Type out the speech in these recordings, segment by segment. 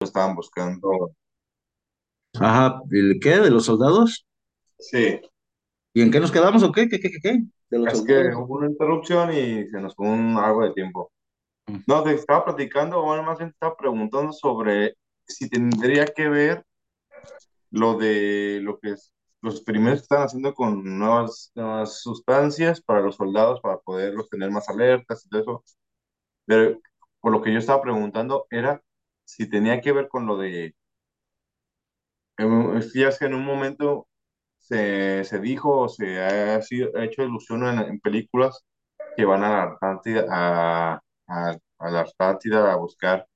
estaban buscando. Ajá, ¿el qué? ¿De los soldados? Sí, ¿Y en qué nos quedamos o qué? ¿Qué, qué, qué, qué? ¿De los es que soldados? hubo una interrupción y se nos fue un algo de tiempo. Mm, No, te estaba platicando, o bueno, más bien te estaba preguntando sobre si tendría que ver lo de lo que es los experimentos que están haciendo con nuevas, nuevas sustancias para los soldados, para poderlos tener más alertas y todo eso. Pero por lo que yo estaba preguntando era si tenía que ver con lo de, es que en un momento se, se dijo o se ha, sido, ha hecho ilusión en, películas que van a la Antártida a, a, la Antártida a buscar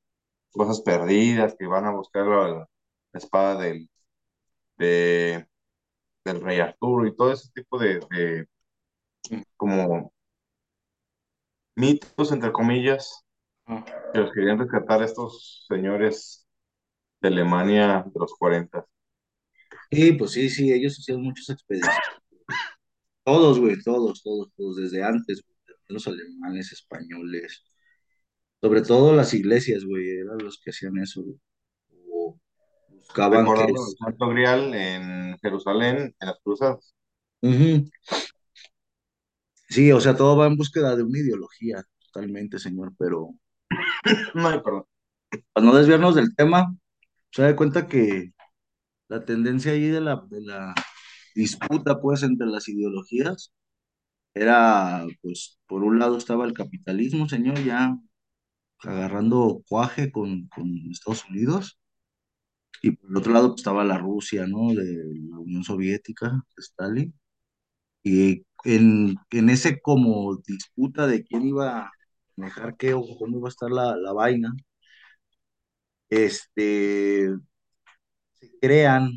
cosas perdidas, que van a buscar la, la espada del, de, del rey Arturo y todo ese tipo de, de como mitos, entre comillas. Que los querían rescatar estos señores de Alemania de los 40. Sí, pues sí, sí, ellos hicieron muchas expediciones. Todos, güey, todos, todos, todos, desde antes, güey, los alemanes, españoles, sobre todo las iglesias, güey, eran los que hacían eso, güey. O buscaban que es. Santo Grial en Jerusalén, en las cruzadas. Sí, o sea, todo va en búsqueda de una ideología, totalmente, señor, pero No, perdón. para no desviarnos del tema, se da cuenta que la tendencia ahí de la, de la disputa, pues, entre las ideologías era, pues, por un lado estaba el capitalismo, señor, ya agarrando cuaje con, con Estados Unidos, y por el otro lado pues, estaba la Rusia, ¿no? De la Unión Soviética, Stalin, y en, en ese como disputa de quién iba manejar qué o cómo iba a estar la, la vaina, este, se crean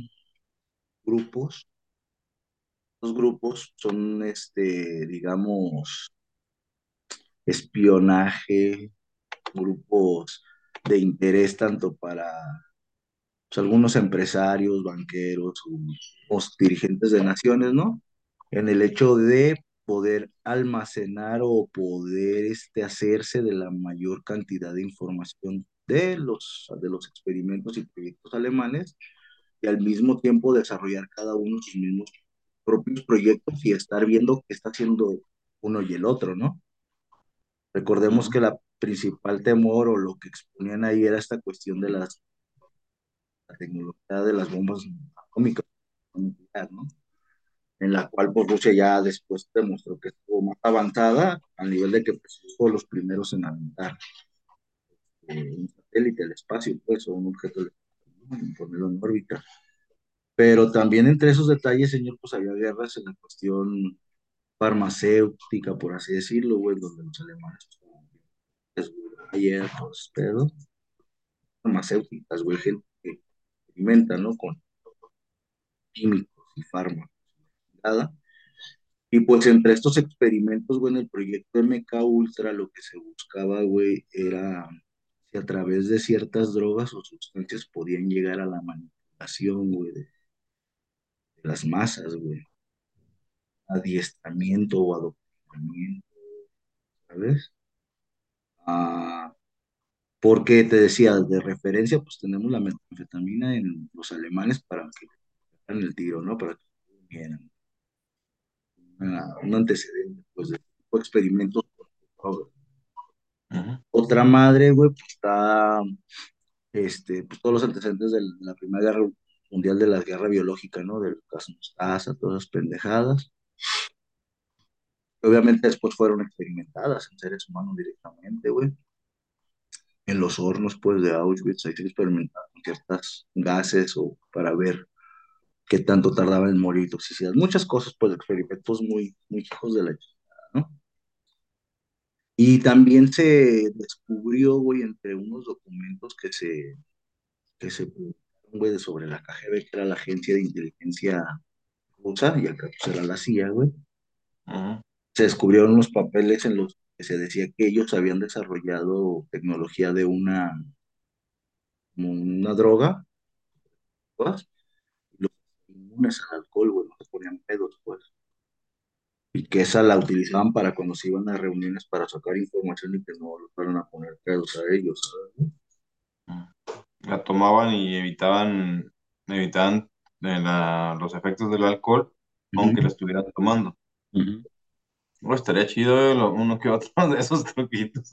grupos, los grupos son, este, digamos, espionaje, grupos de interés tanto para pues, algunos empresarios, banqueros o, o dirigentes de naciones, ¿no? En el hecho de poder almacenar o poder este, hacerse de la mayor cantidad de información de los, de los experimentos y proyectos alemanes y al mismo tiempo desarrollar cada uno sus mismos propios proyectos y estar viendo qué está haciendo uno y el otro, ¿no? Recordemos que la principal temor o lo que exponían ahí era esta cuestión de las, la tecnología de las bombas atómicas, ¿no? En la cual pues, Rusia ya después demostró que estuvo más avanzada al nivel de que pues, fue los primeros en aventar eh, un satélite al espacio, pues, o un objeto en ponerlo en órbita. Pero también entre esos detalles, señor, pues había guerras en la cuestión farmacéutica, por así decirlo, güey, donde los alemanes, pues, ayer, pues, pedos, farmacéuticas, güey, gente que experimenta, ¿no? Con químicos y fármacos. Y pues entre estos experimentos, güey, en el proyecto MK Ultra, lo que se buscaba, güey, era si a través de ciertas drogas o sustancias podían llegar a la manipulación, güey, de, las masas, güey, adiestramiento o adoctrinamiento, ¿sabes? Ah, porque te decía, de referencia, pues tenemos la metanfetamina en los alemanes para que el tiro, ¿no? Para que tuvieran una- un antecedente, pues, de tipo de experimentos. Ujú. Otra madre, güey, pues está, este, pues todos los antecedentes de la Primera Guerra Mundial de la guerra biológica, ¿no? Del gas mostaza, todas esas pendejadas. Obviamente después fueron experimentadas en seres humanos directamente, güey. En los hornos, pues, de Auschwitz, ahí se experimentaron ciertas gases o para ver qué tanto tardaban en morir toxicidad. Muchas cosas, pues, experimentos muy, muy hijos de la chingada, ¿no? Y también se descubrió, güey, entre unos documentos que se, que se publicaron, güey, sobre la KGB, que era la agencia de inteligencia rusa, y acá pues era la CIA, güey. Se descubrieron unos papeles en los que se decía que ellos habían desarrollado tecnología de una, una droga. Inmunes al alcohol, güey, no se ponían pedos, pues. Y que esa la utilizaban para cuando se iban a reuniones para sacar información y que no los fueran a poner pedos a ellos, ¿sabes? la tomaban y evitaban, evitaban eh, la- los efectos del alcohol, aunque la estuvieran tomando. Pues estaría chido eh, lo- uno que otro de esos truquitos.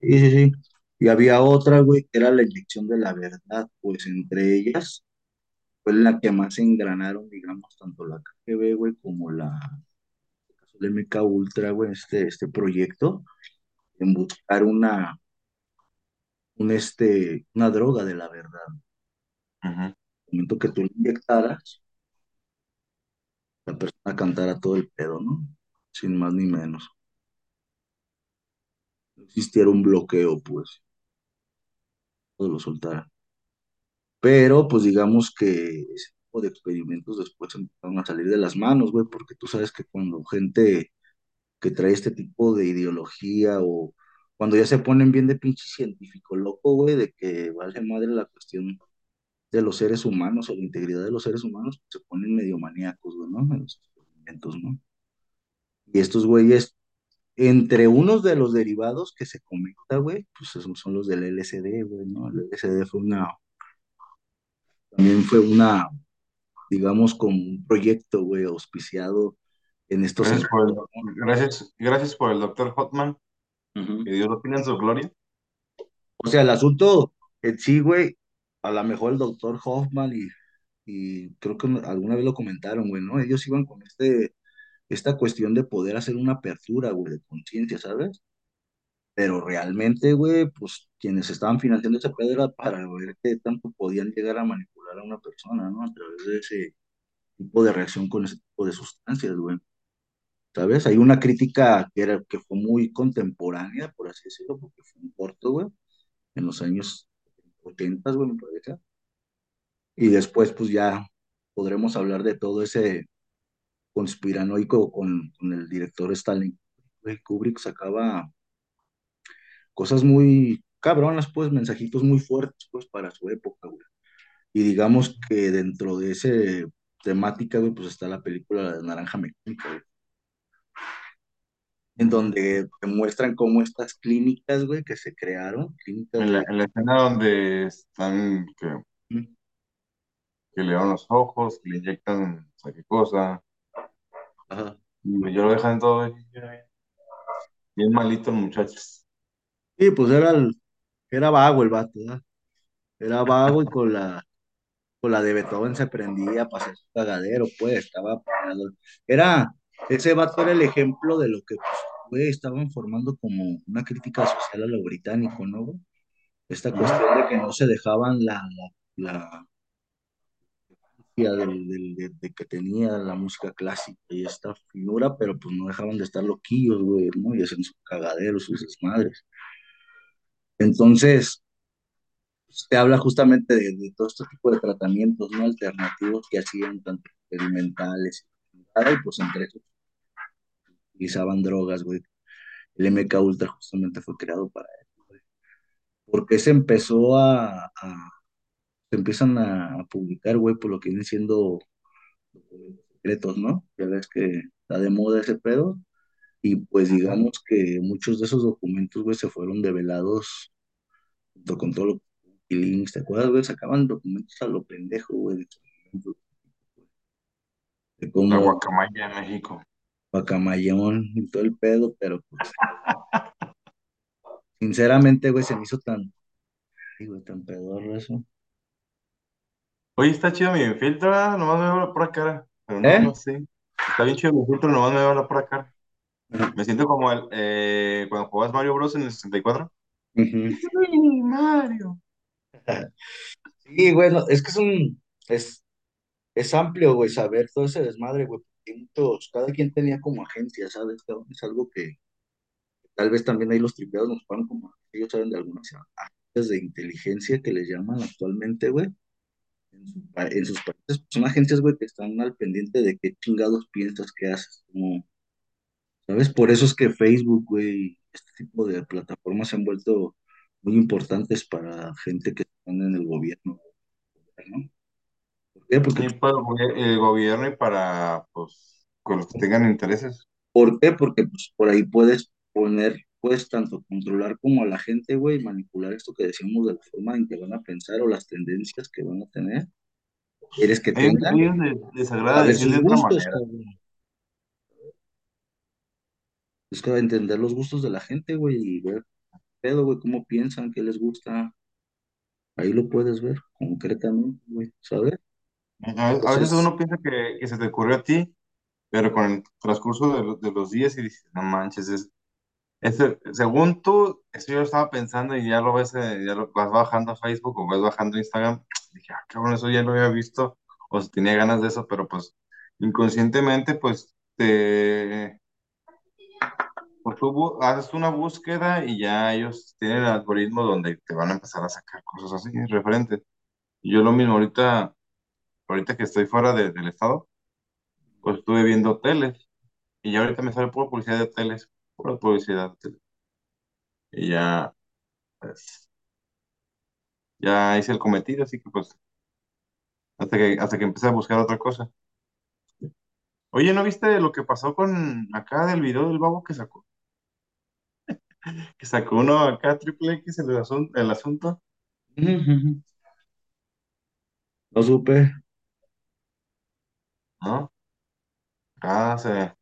Sí, sí, sí. Y había otra, güey, que era la inyección de la verdad, pues entre ellas fue la que más engranaron, digamos, tanto la KGB, güey, como la MK Ultra, güey, este, este proyecto, en buscar una, un este, una droga de la verdad. El momento que tú lo inyectaras, la persona cantara todo el pedo, ¿no? Sin más ni menos. No existiera un bloqueo, pues, todo lo soltara. Pero, pues, digamos que ese tipo de experimentos después empezaron a salir de las manos, güey, porque tú sabes que cuando gente que trae este tipo de ideología o cuando ya se ponen bien de pinche científico loco, güey, de que vale madre la cuestión de los seres humanos o la integridad de los seres humanos, se ponen medio maníacos, güey, ¿no? En los experimentos, ¿no? Y estos güeyes Entre unos de los derivados que se comenta, güey, pues esos son los del LSD, güey, ¿no? El LSD fue una, también fue una, digamos, como un proyecto, güey, auspiciado en estos Gracias gracias, gracias por el doctor Hotman, Ujú. que Dios lo tenga en su gloria. O sea, el asunto en sí, güey, a lo mejor el doctor Hoffman y, y creo que alguna vez lo comentaron, güey, ¿no? Ellos iban con este, esta cuestión de poder hacer una apertura, güey, de conciencia, ¿sabes? Pero realmente, güey, pues quienes estaban financiando esa pedo era para ver qué tanto podían llegar a manipular a una persona, ¿no? A través de ese tipo de reacción con ese tipo de sustancias, güey. ¿Sabes? Hay una crítica que, era, que fue muy contemporánea, por así decirlo, porque fue un corto, güey, en los años 80, güey, me parece. Y después, pues ya podremos hablar de todo ese conspiranoico con, con el director Stalin. Güey, Kubrick sacaba cosas muy cabronas, pues, mensajitos muy fuertes, pues, para su época, güey. Y digamos que dentro de ese temática, güey, pues está la película de Naranja Mecánica, güey, en donde te muestran cómo estas clínicas, güey, que se crearon, clínicas En la, de... en la escena donde están, que, que le dan los ojos, que le inyectan sé qué cosa, Ajá. y yo lo dejan todo ahí, bien malito el muchacho. Sí, pues era, el- era vago el vato, ¿verdad? Era vago y con la, con la de Beethoven se prendía para hacer su cagadero, pues, estaba... parado. Era, ese vato era el ejemplo de lo que, pues, güey, estaban formando como una crítica social a lo británico, ¿no, güey? esta cuestión de que no se dejaban la, la, la del, del- de, de que tenía la música clásica y esta finura, pero pues no dejaban de estar loquillos, güey, ¿no? Y hacen sus cagaderos, sus desmadres. Entonces, te habla justamente de, todo este tipo de tratamientos, ¿no? Alternativos que hacían, tanto experimentales y pues entre esos utilizaban drogas, güey. El MK Ultra justamente fue creado para eso, güey. Porque se empezó a, a- se empiezan a, publicar, güey, por lo que vienen siendo secretos, ¿no? Ya ves que está de moda ese pedo. Y pues digamos que muchos de esos documentos, güey, se fueron develados junto con todo lo que links, ¿te acuerdas, güey? Sacaban documentos a lo pendejo, güey, de, de La cómo guacamaya de México. Guacamayón y todo el pedo, pero pues sinceramente, güey, se me hizo tan, güey, tan pedorro eso. Oye, está chido mi filtro, nomás me veo la pura cara, pero no, ¿Eh? no sé. Está bien chido mi filtro, nomás me veo la pura cara. Me siento como el, eh, cuando jugabas Mario Bros. en el 64. Ujú. Sí, Mario. Sí, güey, no, es que es un, es, es amplio, güey, saber todo ese desmadre, güey. porque muchos- cada quien tenía como agencia, ¿sabes? Es algo que tal vez también ahí los tripeados nos pagan como, ellos saben de algunas agencias de inteligencia que les llaman actualmente, güey. En, su en sus países pues, son agencias, güey, que están al pendiente de qué chingados piensas que haces, como, ¿sabes? Por eso es que Facebook, güey, este tipo de plataformas se han vuelto muy importantes para gente que está en el gobierno, ¿no? ¿Por qué? Porque Y para el gobier- el gobierno y para, pues, con los que tengan intereses. ¿Por qué? Porque pues, por ahí puedes poner puedes tanto controlar como a la gente, güey, manipular esto que decíamos de la forma en que van a pensar o las tendencias que van a tener, quieres que A ellos, a tengan, ellos les, les agrada saber decir sus de otra gustos, manera. cabrón. Es que entender los gustos de la gente, güey, y ver, pedo, güey, cómo piensan, qué les gusta. Ahí lo puedes ver concretamente, güey, ¿sabes? A, a veces Entonces, uno piensa que, que se te ocurrió a ti, pero con el transcurso de, lo- de los días y dices, no manches, es, ese- según tú, eso yo lo estaba pensando y ya lo ves, eh, ya lo vas bajando a Facebook o vas bajando a Instagram, dije, ah, cabrón, eso ya lo había visto, o si tenía ganas de eso, pero pues inconscientemente, pues te, pues tú haces una búsqueda y ya ellos tienen el algoritmo donde te van a empezar a sacar cosas así, referentes. Y yo lo mismo ahorita, ahorita que estoy fuera de- del estado, pues estuve viendo hoteles y ya ahorita me sale pura publicidad de hoteles, pura publicidad de hoteles. Y ya, pues, ya hice el cometido, así que pues hasta que, hasta que empecé a buscar otra cosa. Oye, ¿no viste lo que pasó con acá del video del babo que sacó? Que sacó uno acá triple X el asunto, el asunto, no supe. ¿no? Ah, se,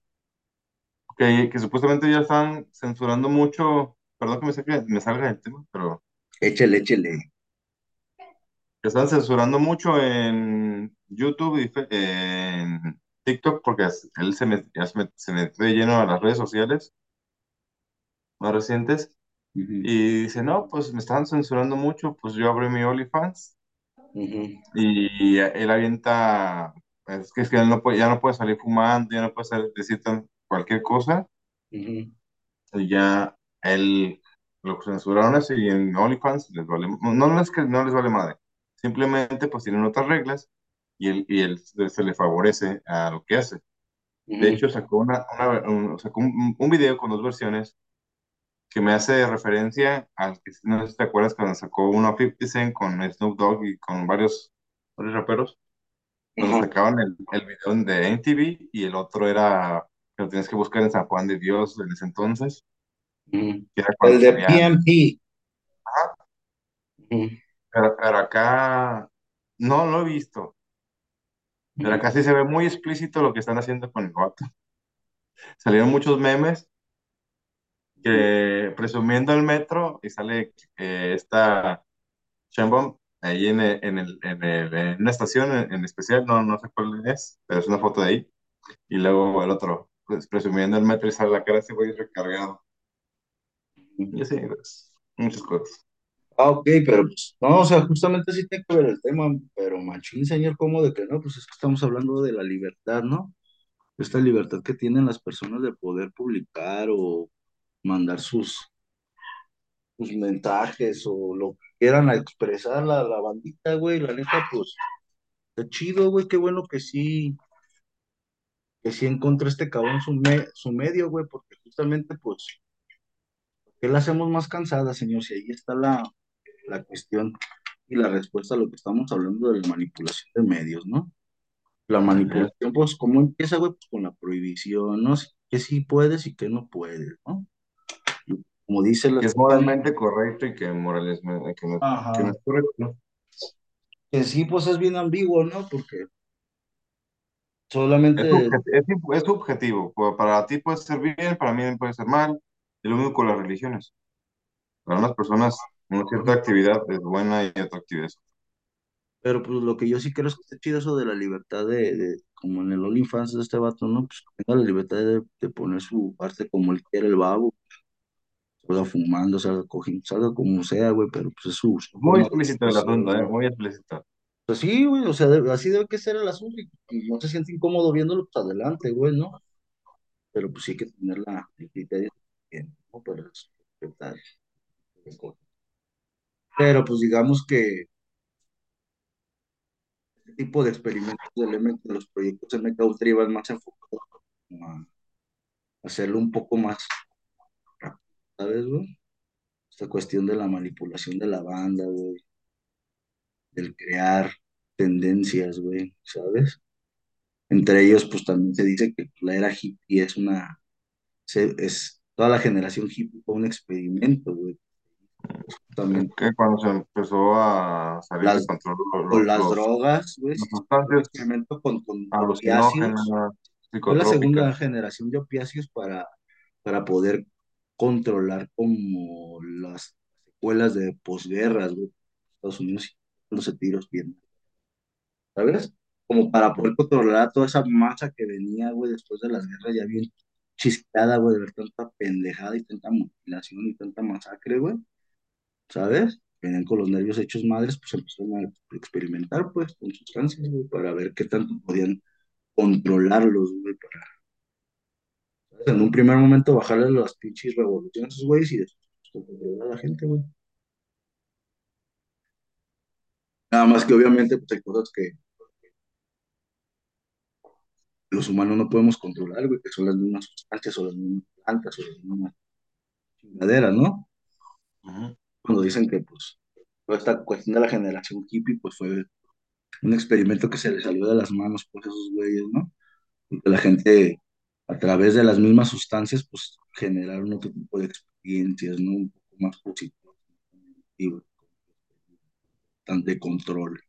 que, que supuestamente ya están censurando mucho, perdón que me, saque- me salga del tema, pero échele. que están censurando mucho en YouTube y fe- en TikTok porque es- él se, met- ya se, met- se metió de lleno a las redes sociales más recientes. Ujú, y dice, no, pues me están censurando mucho, pues yo abrí mi OnlyFans ujú, y él avienta, es que, es que él no puede, ya no puede salir fumando, ya no puede salir- decir tan- cualquier cosa. Ujú, y ya él lo censuraron así y en OnlyFans les vale, no, no es que no les vale madre, simplemente pues tienen otras reglas y él, y él se le favorece a lo que hace. De hecho, sacó, una, una- un, sacó un, un video con dos versiones que me hace referencia al que, no sé si te acuerdas, cuando sacó uno a 50 Cent con Snoop Dogg y con varios, varios raperos, cuando ajá, sacaban el, el video de MTV y el otro era, que lo tienes que buscar en San Juan de Dios en ese entonces, El de. PMP. Pero, pero acá no lo he visto, pero acá sí se ve muy explícito lo que están haciendo con el vato. Salieron muchos memes que presumiendo el metro y sale eh, esta Chambon ahí en, el, en, el, en, el, en una estación en, en especial, no, no sé cuál es, pero es una foto de ahí. Y luego el otro, pues, presumiendo el metro y sale la cara ese güey recargado. Y así, pues, muchas cosas. Ah, ok, pero pues, no, o sea, justamente sí tiene que ver el tema, pero machín, señor, ¿cómo de que no? Pues es que estamos hablando de la libertad, ¿no? Esta libertad que tienen las personas de poder publicar o mandar sus, sus mensajes o lo que quieran a expresar la, la bandita, güey, la neta, pues, está chido, güey, qué bueno que sí, que sí encontró este cabrón su, me- su medio, güey, porque justamente, pues, ¿qué la hacemos más cansada, señor? Si ahí está la, la cuestión y la respuesta a lo que estamos hablando de la manipulación de medios, ¿no? La manipulación, pues, ¿cómo empieza, güey? Pues con la prohibición, ¿no? Que sí puedes y que no puedes, ¿no? Como dice la Que es moralmente correcto y que, morales, que, no, que no es correcto. Que sí, pues es bien ambiguo, ¿no? Porque Es, solamente, subje- es, es subjetivo. Para ti puede ser bien, para mí puede ser mal. Es lo mismo con las religiones. Para unas personas, una cierta actividad es buena y otra actividad es pero pues lo que yo sí creo es que está chido eso de la libertad de, de- como en el OnlyFans de este vato, ¿no? Pues que tenga la libertad de, de poner su parte como él quiere el babo, salga fumando, salga cogiendo, salga como sea, güey, pero pues es su, muy explícito el asunto, ¿eh? Muy explícito. Pues sí, güey, o sea, de- así debe que ser el asunto y, y no se siente incómodo viéndolo, pues adelante, güey, ¿no? Pero pues sí hay que tener la, el criterio bien, ¿no? Para respetar. Pero pues digamos que este tipo de experimentos de elementos de los proyectos MK Ultra iban más enfocados a hacerlo un poco más ¿sabes, güey? Esta cuestión de la manipulación de la banda, güey, del crear tendencias, güey, ¿sabes? Entre ellos, pues también se dice que la era hippie es una, es toda la generación hippie fue un experimento, güey. Justamente que cuando se empezó a salir de las, control lo- con las los, drogas, güey, un experimento con, con opiáceos. alucinógenas, Fue la segunda generación de opiáceos para, para poder controlar como las secuelas de posguerras, güey, Estados Unidos y los tiros bien, ¿sabes? Como para poder controlar toda esa masa que venía, güey, después de las guerras ya bien chisqueada, güey, de ver tanta pendejada y tanta mutilación y tanta masacre, güey, ¿sabes? Venían con los nervios hechos madres, pues empezaron a experimentar, pues, con sustancias, para ver qué tanto podían controlarlos, güey, para, En un primer momento bajarle las pinches revoluciones a esos güeyes y después pues, a la gente, güey. Nada más que obviamente, pues hay cosas que los humanos no podemos controlar, güey, que son las mismas sustancias o las mismas plantas o las mismas chingaderas, ¿no? Cuando dicen que, pues, toda esta cuestión de la generación hippie, pues fue un experimento que se les salió de las manos, pues, esos güeyes, ¿no? Y que la gente, a través de las mismas sustancias, pues, generaron otro tipo de experiencias, ¿no? Un poco más positivas, de control.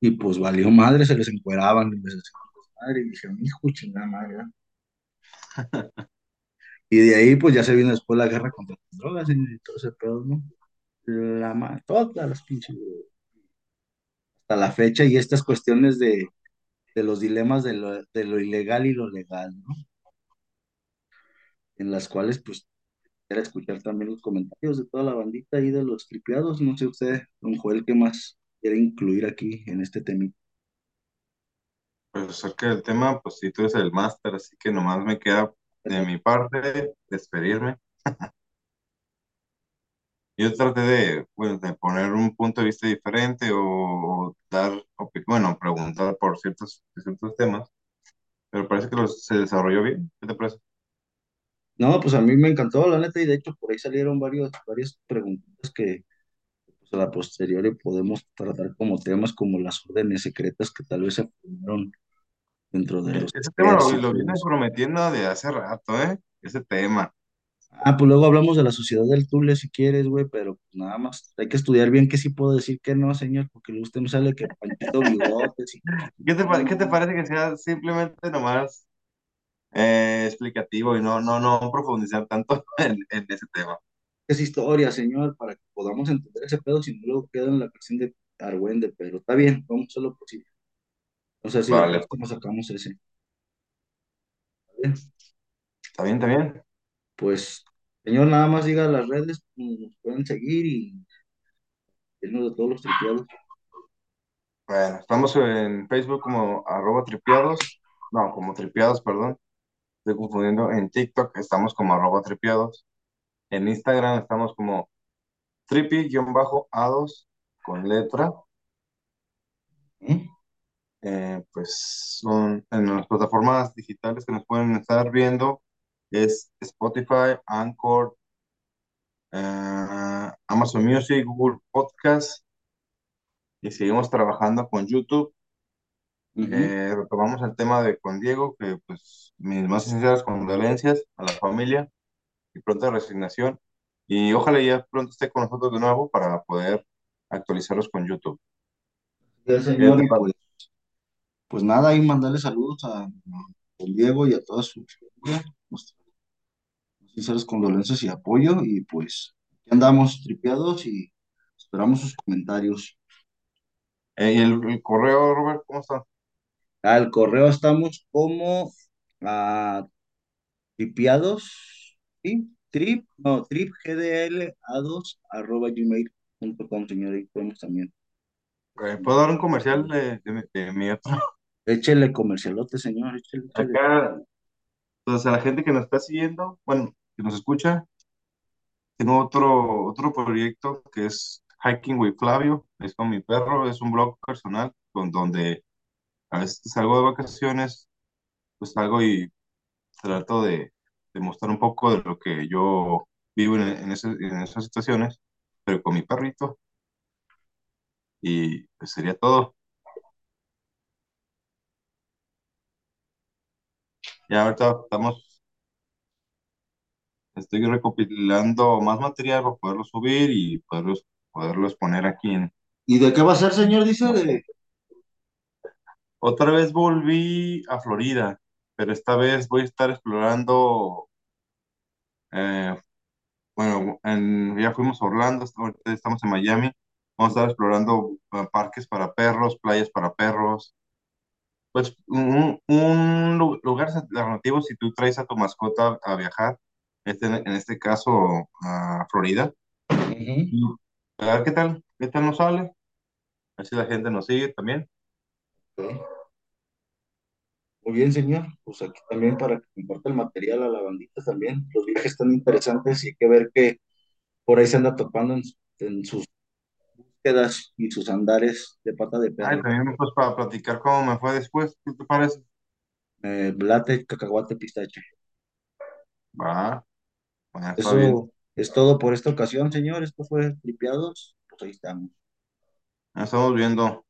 Y pues valió madre, se les encueraban y les hacían madre, y dijeron, hijo, chingada madre. Y de ahí, pues ya se vino después la guerra contra las drogas y todo ese pedo, ¿no? La todas las pinches, hasta la fecha, y estas cuestiones de, de los dilemas de lo, de lo ilegal y lo legal, ¿no? En las cuales, pues, quisiera escuchar también los comentarios de toda la bandita ahí de los tripeados. No sé usted, don Joel, qué más quiere incluir aquí en este tema. Pues acerca del tema, pues sí, tú eres el máster, así que nomás me queda de mi parte despedirme. Yo traté de, pues, de poner un punto de vista diferente o, dar, bueno, preguntar por ciertos, ciertos temas, pero parece que los- se desarrolló bien. ¿Qué te parece? No, pues a mí me encantó, la neta, y de hecho por ahí salieron varios, varias preguntas que pues, a la posteriori podemos tratar como temas como las órdenes secretas que tal vez se formaron dentro de Eh, los Ese tema lo, lo viene prometiendo de hace rato, ¿eh? Ese tema. Ah, pues luego hablamos de la sociedad del Tule si quieres, güey, pero nada más hay que estudiar bien que sí puedo decir que no, señor, porque usted me sale que Panchito Bigotes y ¿Qué te, no, qué te no, parece que sea simplemente nomás eh, explicativo y no, no, no profundizar tanto en, en ese tema? es historia, señor, para que podamos entender ese pedo, si no luego queda en la canción de Argüende, pero está bien, vamos a lo posible. O sea, si Vale, próxima sacamos ese. ¿vale? está bien, está bien. Pues, señor, nada más diga las redes, nos pueden seguir y llenos de todos los tripeados. Bueno, estamos en Facebook como arroba tripiados, no, como tripiados, perdón. Estoy confundiendo. En TikTok estamos como arroba tripiados. En Instagram estamos como tripi-a2 con letra. ¿eh? Eh, pues son en las plataformas digitales que nos pueden estar viendo. Es Spotify, Anchor, eh, Amazon Music, Google Podcast. Y seguimos trabajando con YouTube. Eh, retomamos el tema de con Diego, que pues mis más sinceras condolencias a la familia y pronta resignación. Y ojalá ya pronto esté con nosotros de nuevo para poder actualizarlos con YouTube. ¿Qué señor, y pues, pues nada, ahí mandarle saludos a, a Diego y a toda su familia, sinceras condolencias y apoyo, y pues andamos tripeados y esperamos sus comentarios. Eh, el, el correo, Robert, ¿cómo está? Al correo estamos como a tripiados, ¿sí? Trip, no, tripgdla2 arroba gmail.com, señor, ahí podemos también. ¿puedo dar un comercial de, de, mi de mi otro? Échele comercialote, señor, échele. Acá, pues a la gente que nos está siguiendo, bueno, que nos escucha, tengo otro, otro proyecto que es Hiking with Flavio, es con mi perro, es un blog personal con donde a veces salgo de vacaciones, pues salgo y trato de, de mostrar un poco de lo que yo vivo en, en, ese- en esas situaciones, pero con mi perrito, y pues sería todo. Ya ahorita estamos estoy recopilando más material para poderlo subir y poderlos, poderlos poner aquí en... ¿Y de qué va a ser, señor? Dice de... Otra vez volví a Florida, pero esta vez voy a estar explorando, eh, bueno, en- ya fuimos a Orlando, ahorita estamos en Miami, vamos a estar explorando eh, parques para perros, playas para perros, pues un, un lu- lugar alternativo si tú traes a tu mascota a viajar, este, en este caso a Florida, a ver qué tal, qué tal nos sale, a ver si la gente nos sigue también. Muy bien, señor. Pues aquí también para que comparta el material a la bandita también. Los viajes están interesantes y hay que ver que por ahí se anda topando en, en sus búsquedas y sus andares de pata de Ay, perro. también pues para platicar cómo me fue después, ¿qué te parece? Eh, latte, cacahuate, pistache. Va, bueno, bien. Eso es todo por esta ocasión, señor. Esto fue Tripeados. Pues ahí estamos. Nos estamos viendo.